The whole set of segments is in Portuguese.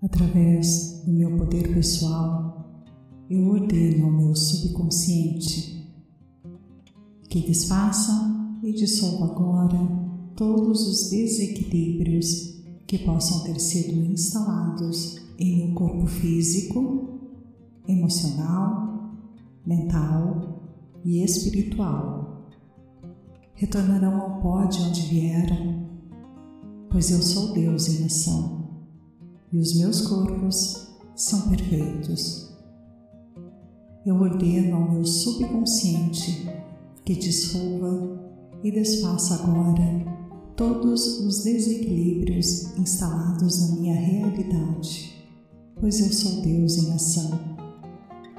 Através do meu poder pessoal, eu ordeno ao meu subconsciente que desfaça e dissolva agora todos os desequilíbrios que possam ter sido instalados em meu corpo físico, emocional, mental e espiritual. Retornarão ao pó de onde vieram, pois eu sou Deus em ação e os meus corpos são perfeitos. Eu ordeno ao meu subconsciente que dissolva e desfaça agora todos os desequilíbrios instalados na minha realidade, pois eu sou Deus em ação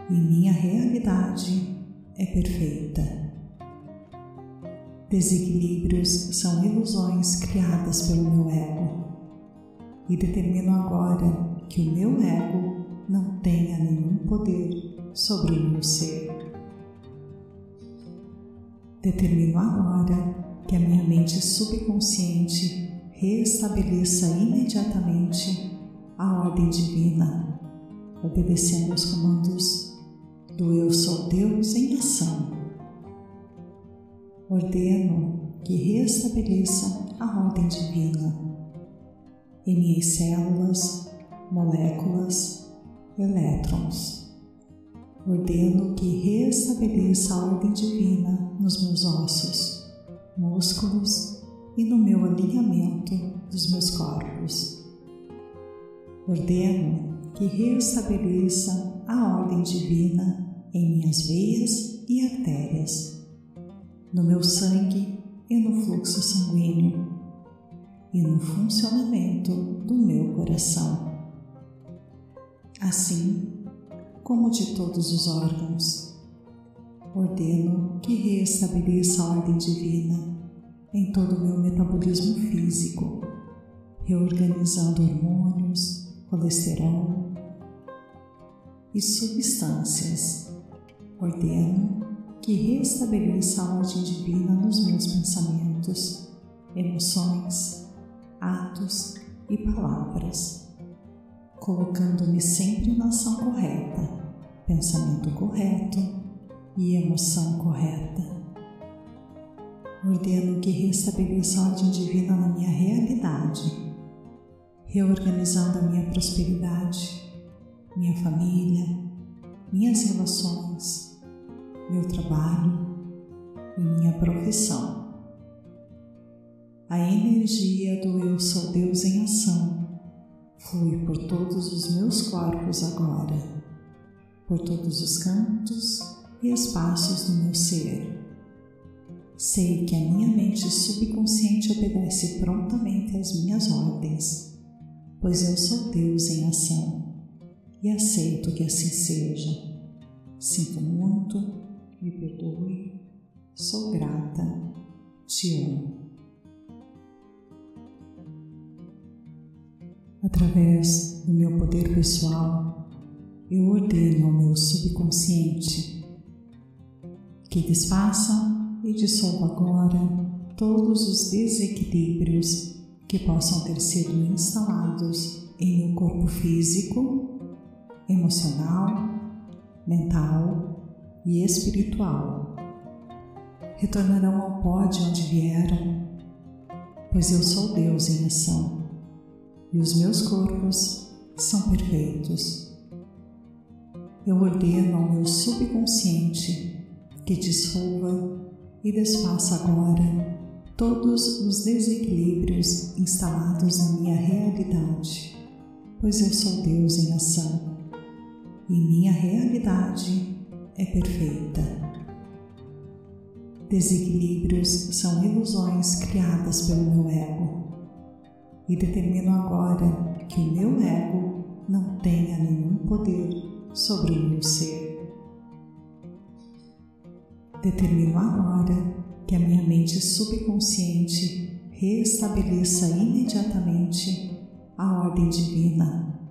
e minha realidade é perfeita. Desequilíbrios são ilusões criadas pelo meu ego e determino agora que o meu ego não tenha nenhum poder sobre o meu ser. Determino agora que a minha mente subconsciente reestabeleça imediatamente a ordem divina, obedecendo aos comandos do Eu Sou Deus em ação. Ordeno que reestabeleça a ordem divina em minhas células, moléculas, elétrons. Ordeno que restabeleça a ordem divina nos meus ossos, músculos e no meu alinhamento dos meus corpos. Ordeno que restabeleça a ordem divina em minhas veias e artérias, no meu sangue e no fluxo sanguíneo e no funcionamento do meu coração, assim como de todos os órgãos. Ordeno que reestabeleça a ordem divina em todo o meu metabolismo físico, reorganizando hormônios, colesterol e substâncias. Ordeno que reestabeleça a ordem divina nos meus pensamentos, emoções, atos e palavras, colocando-me sempre na ação correta, pensamento correto e emoção correta. Ordeno que restabeleça a ordem divina na minha realidade, reorganizando a minha prosperidade, minha família, minhas relações, meu trabalho e minha profissão a energia do Eu Sou Deus em ação flui por todos os meus corpos agora, por todos os cantos e espaços do meu ser. Sei que a minha mente subconsciente obedece prontamente às minhas ordens, pois eu sou Deus em ação e aceito que assim seja. Sinto muito, me perdoe, sou grata, te amo. Através do meu poder pessoal, eu ordeno ao meu subconsciente que desfaça e dissolva agora todos os desequilíbrios que possam ter sido instalados em meu corpo físico, emocional, mental e espiritual. Retornarão ao pó de onde vieram, pois eu sou Deus em ação e os meus corpos são perfeitos. Eu ordeno ao meu subconsciente que dissolva e desfaça agora todos os desequilíbrios instalados na minha realidade, pois eu sou Deus em ação e minha realidade é perfeita. Desequilíbrios são ilusões criadas pelo meu ego e determino agora que o meu ego não tenha nenhum poder sobre o meu ser. Determino agora que a minha mente subconsciente reestabeleça imediatamente a ordem divina,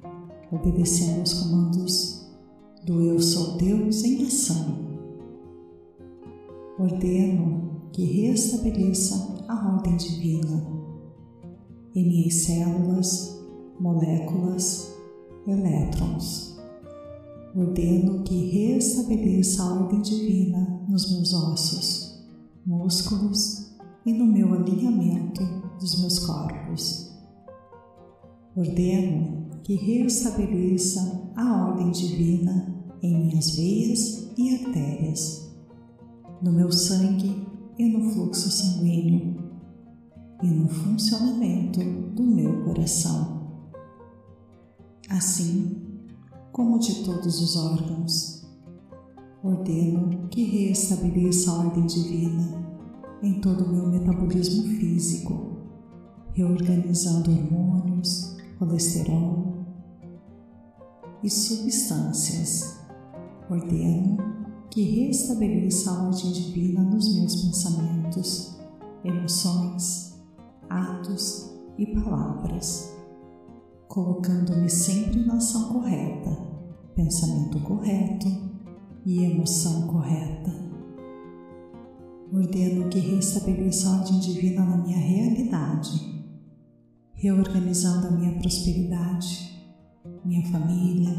obedecendo aos comandos do Eu Sou Deus em ação. Ordeno que reestabeleça a ordem divina em minhas células, moléculas, elétrons. Ordeno que restabeleça a ordem divina nos meus ossos, músculos e no meu alinhamento dos meus corpos. Ordeno que restabeleça a ordem divina em minhas veias e artérias, no meu sangue e no fluxo sanguíneo e no funcionamento do meu coração. Assim como de todos os órgãos, ordeno que restabeleça a ordem divina em todo o meu metabolismo físico, reorganizando hormônios, colesterol e substâncias. Ordeno que restabeleça a ordem divina palavras, colocando-me sempre na ação correta, pensamento correto e emoção correta. Ordeno que restabeleça a ordem divina na minha realidade, reorganizando a minha prosperidade, minha família,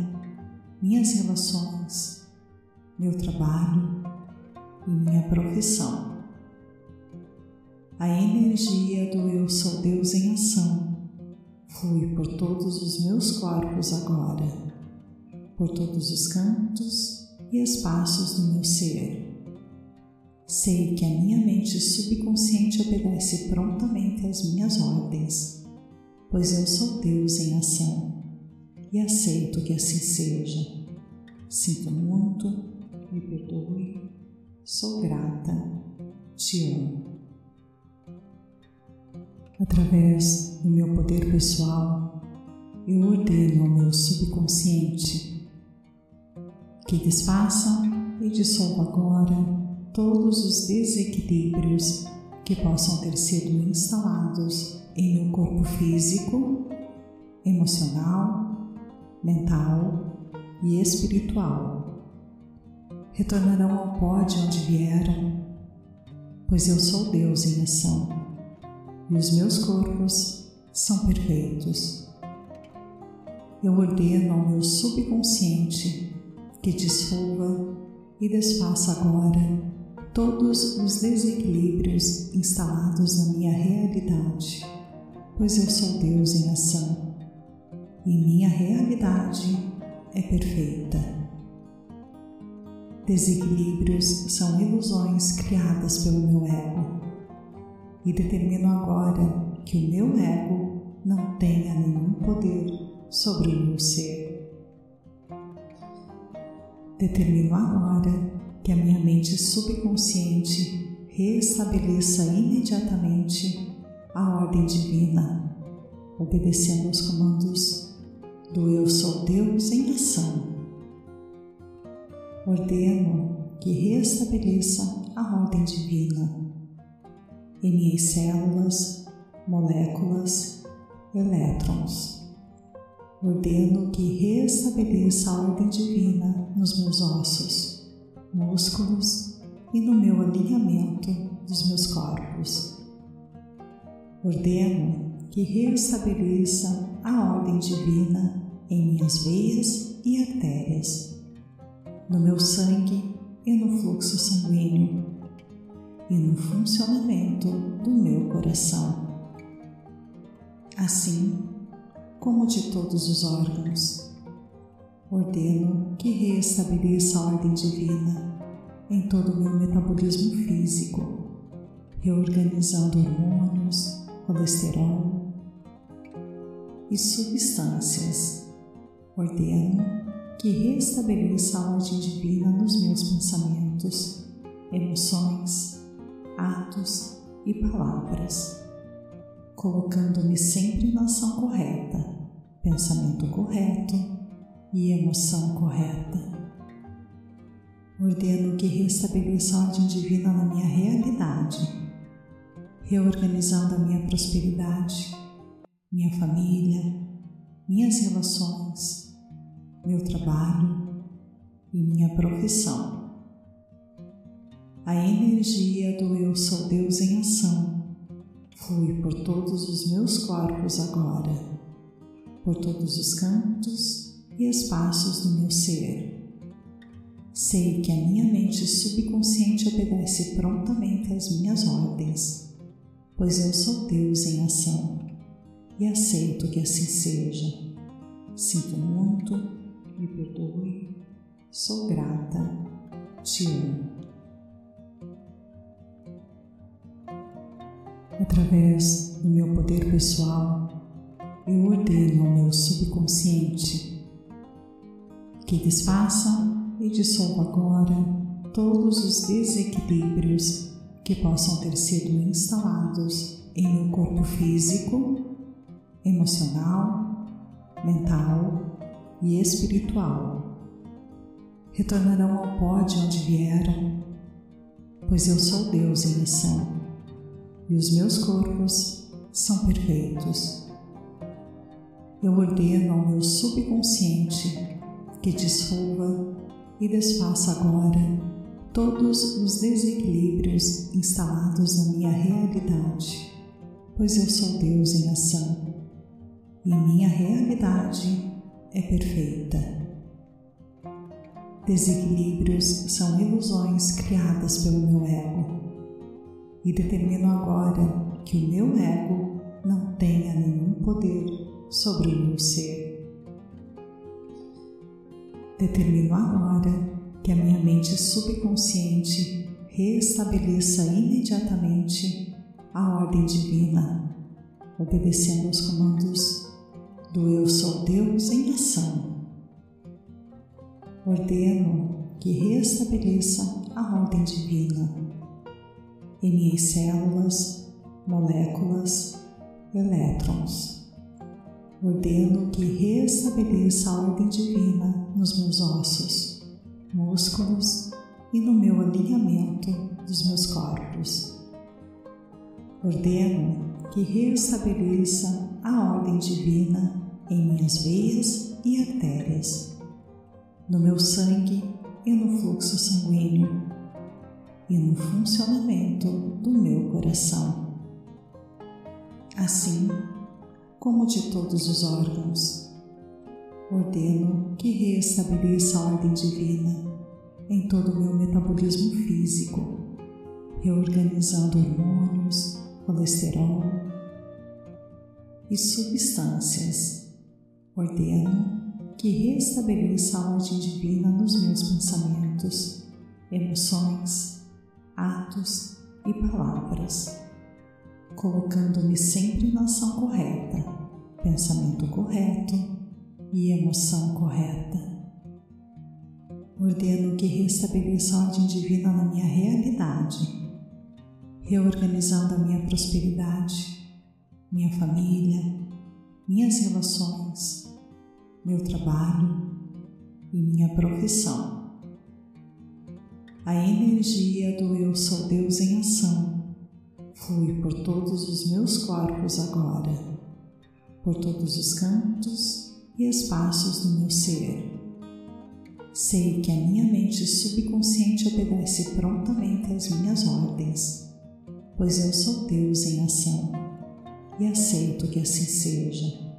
minhas relações, meu trabalho e minha profissão a energia do Eu Sou Deus em ação flui por todos os meus corpos agora, por todos os cantos e espaços do meu ser. Sei que a minha mente subconsciente obedece prontamente às minhas ordens, pois eu sou Deus em ação e aceito que assim seja. Sinto muito, me perdoe, sou grata, te amo através do meu poder pessoal, eu ordeno ao meu subconsciente que desfaça e dissolva agora todos os desequilíbrios que possam ter sido instalados em meu corpo físico, emocional, mental e espiritual. Retornarão ao pó de onde vieram, pois eu sou Deus em ação e os meus corpos são perfeitos. Eu ordeno ao meu subconsciente que dissolva e desfaça agora todos os desequilíbrios instalados na minha realidade, pois eu sou Deus em ação e minha realidade é perfeita. Desequilíbrios são ilusões criadas pelo meu ego e determino agora que o meu ego não tenha nenhum poder sobre o meu ser. Determino agora que a minha mente subconsciente restabeleça imediatamente a ordem divina, obedecendo aos comandos do Eu Sou Deus em ação. Ordeno que restabeleça a ordem divina em minhas células, moléculas, elétrons. Ordeno que restabeleça a ordem divina nos meus ossos, músculos e no meu alinhamento dos meus corpos. Ordeno que restabeleça a ordem divina em minhas veias e artérias, no meu sangue e no fluxo sanguíneo e no funcionamento do meu coração. Assim como de todos os órgãos, ordeno que restabeleça a ordem divina em todo o meu metabolismo físico, reorganizando hormônios, colesterol e substâncias. Ordeno que restabeleça a ordem divina nos meus pensamentos, emoções, atos e palavras, colocando-me sempre na ação correta, pensamento correto e emoção correta. Ordeno que restabeleça a ordem divina na minha realidade, reorganizando a minha prosperidade, minha família, minhas relações, meu trabalho e minha profissão a energia do Eu Sou Deus em ação flui por todos os meus corpos agora, por todos os cantos e espaços do meu ser. Sei que a minha mente subconsciente obedece prontamente às minhas ordens, pois eu sou Deus em ação e aceito que assim seja. Sinto muito, me perdoe, sou grata, te amo. Através do meu poder pessoal, eu ordeno ao meu subconsciente que desfaça e dissolva agora todos os desequilíbrios que possam ter sido instalados em meu corpo físico, emocional, mental e espiritual. Retornarão ao pó de onde vieram, pois eu sou Deus em ação e os meus corpos são perfeitos. Eu ordeno ao meu subconsciente que dissolva e desfaça agora todos os desequilíbrios instalados na minha realidade, pois eu sou Deus em ação e minha realidade é perfeita. Desequilíbrios são ilusões criadas pelo meu ego e determino agora que o meu ego não tenha nenhum poder sobre o meu ser. Determino agora que a minha mente subconsciente reestabeleça imediatamente a ordem divina, obedecendo aos comandos do Eu Sou Deus em ação. Ordeno que reestabeleça a ordem divina em minhas células, moléculas, elétrons. Ordeno que restabeleça a ordem divina nos meus ossos, músculos e no meu alinhamento dos meus corpos. Ordeno que restabeleça a ordem divina em minhas veias e artérias, no meu sangue e no fluxo sanguíneo e no funcionamento do meu coração. Assim como de todos os órgãos, ordeno que reestabeleça a ordem divina em todo o meu metabolismo físico, reorganizando hormônios, colesterol e substâncias. Ordeno que reestabeleça a ordem divina nos meus pensamentos, emoções, atos e palavras, colocando-me sempre na ação correta, pensamento correto e emoção correta. Ordeno que restabeleça a ordem divina na minha realidade, reorganizando a minha prosperidade, minha família, minhas relações, meu trabalho e minha profissão a energia do Eu Sou Deus em ação flui por todos os meus corpos agora, por todos os cantos e espaços do meu ser. Sei que a minha mente subconsciente obedece prontamente às minhas ordens, pois eu sou Deus em ação e aceito que assim seja.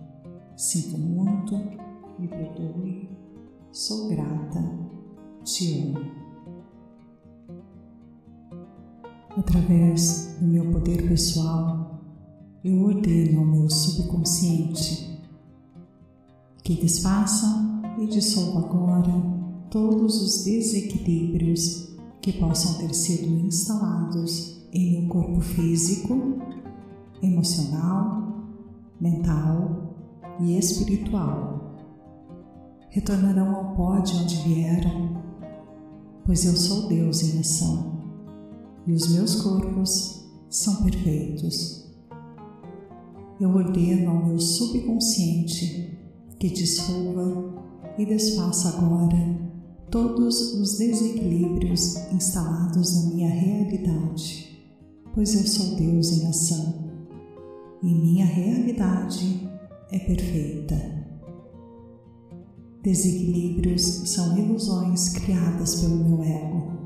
Sinto muito, me perdoe, sou grata, te amo. Através do meu poder pessoal, eu ordeno ao meu subconsciente que desfaça e dissolva agora todos os desequilíbrios que possam ter sido instalados em meu corpo físico, emocional, mental e espiritual. Retornarão ao pó de onde vieram, pois eu sou Deus em ação e os meus corpos são perfeitos. Eu ordeno ao meu subconsciente que dissolva e desfaça agora todos os desequilíbrios instalados na minha realidade, pois eu sou Deus em ação e minha realidade é perfeita. Desequilíbrios são ilusões criadas pelo meu ego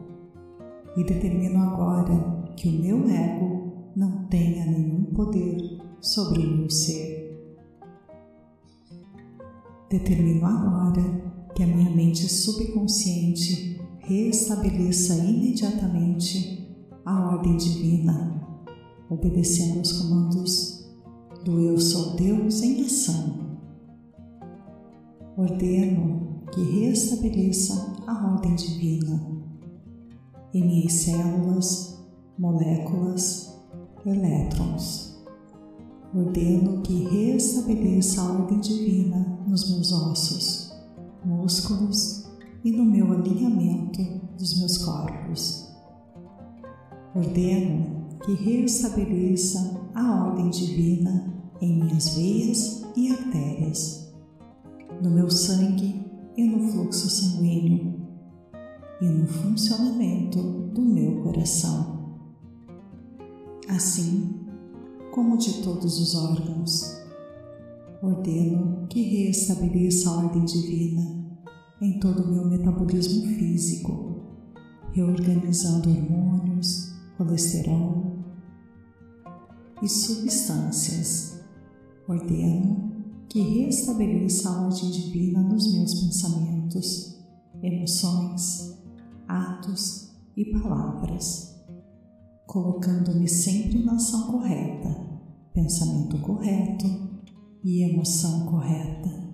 e determino agora que o meu ego não tenha nenhum poder sobre o meu ser. Determino agora que a minha mente subconsciente restabeleça imediatamente a ordem divina, obedecendo aos comandos do Eu Sou Deus em ação. Ordeno que restabeleça a ordem divina em minhas células, moléculas, elétrons. Ordeno que restabeleça a ordem divina nos meus ossos, músculos e no meu alinhamento dos meus corpos. Ordeno que restabeleça a ordem divina em minhas veias e artérias, no meu sangue e no fluxo sanguíneo e no funcionamento do meu coração. Assim como de todos os órgãos, ordeno que restabeleça a ordem divina em todo o meu metabolismo físico, reorganizando hormônios, colesterol e substâncias. Ordeno que restabeleça a ordem divina nos meus pensamentos, emoções, atos e palavras, colocando-me sempre na ação correta, pensamento correto e emoção correta.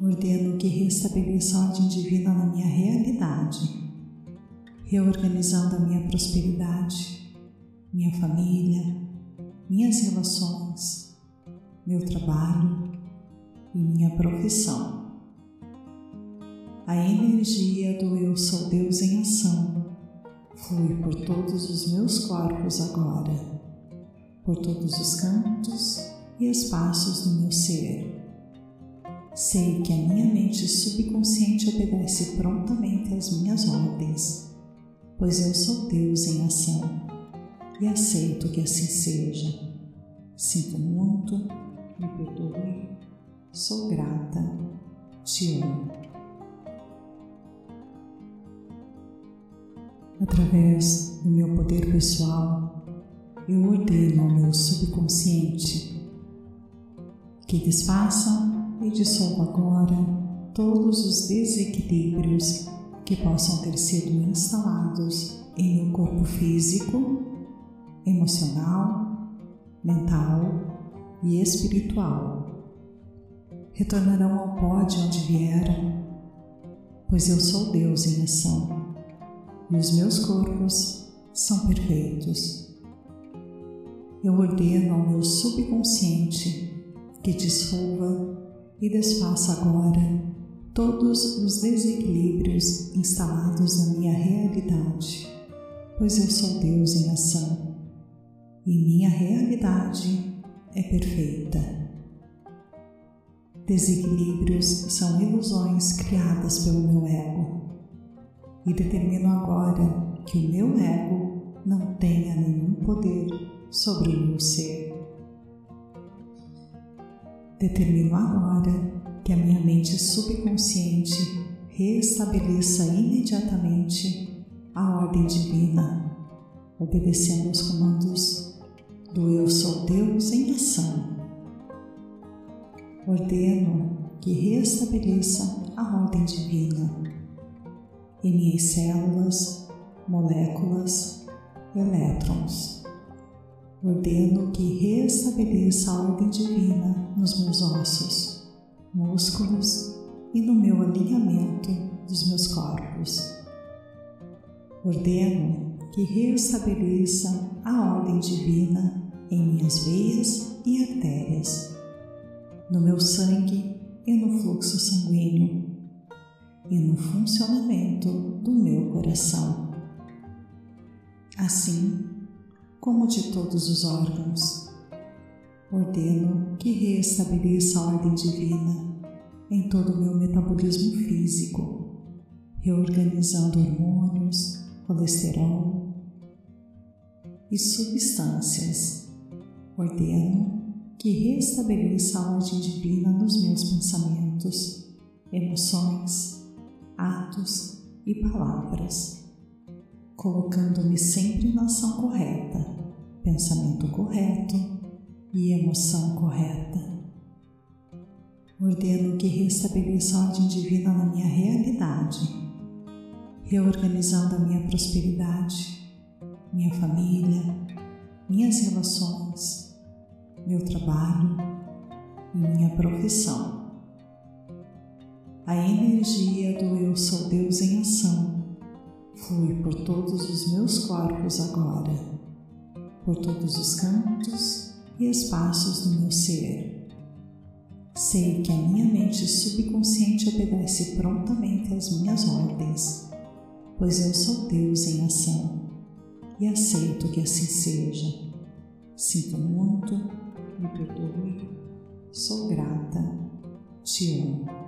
Ordeno que restabeleça a ordem divina na minha realidade, reorganizando a minha prosperidade, minha família, minhas relações, meu trabalho e minha profissão a energia do Eu Sou Deus em ação flui por todos os meus corpos agora, por todos os cantos e espaços do meu ser. Sei que a minha mente subconsciente obedece prontamente às minhas ordens, pois eu sou Deus em ação e aceito que assim seja. Sinto muito, me perdoe, sou grata, te amo. Através do meu poder pessoal, eu ordeno ao meu subconsciente que desfaça e dissolva agora todos os desequilíbrios que possam ter sido instalados em meu corpo físico, emocional, mental e espiritual. Retornarão ao pó de onde vieram, pois eu sou Deus em ação e os meus corpos são perfeitos. Eu ordeno ao meu subconsciente que dissolva e desfaça agora todos os desequilíbrios instalados na minha realidade, pois eu sou Deus em ação e minha realidade é perfeita. Desequilíbrios são ilusões criadas pelo meu ego e determino agora que o meu ego não tenha nenhum poder sobre o meu ser. Determino agora que a minha mente subconsciente restabeleça imediatamente a ordem divina, obedecendo aos comandos do Eu Sou Deus em ação. Ordeno que restabeleça a ordem divina em minhas células, moléculas, elétrons. Ordeno que restabeleça a ordem divina nos meus ossos, músculos e no meu alinhamento dos meus corpos. Ordeno que restabeleça a ordem divina em minhas veias e artérias, no meu sangue e no fluxo sanguíneo e no funcionamento do meu coração. Assim como de todos os órgãos, ordeno que restabeleça a ordem divina em todo o meu metabolismo físico, reorganizando hormônios, colesterol e substâncias. Ordeno que restabeleça a ordem divina nos meus pensamentos, emoções, atos e palavras, colocando-me sempre na ação correta, pensamento correto e emoção correta. Ordeno que restabeleça a ordem divina na minha realidade, reorganizando a minha prosperidade, minha família, minhas relações, meu trabalho e minha profissão. A energia do Eu Sou Deus em ação flui por todos os meus corpos agora, por todos os cantos e espaços do meu ser Sei que a minha mente subconsciente obedece prontamente às minhas ordens, pois eu sou Deus em ação e aceito que assim seja. Sinto muito, me perdoe, sou grata, te amo.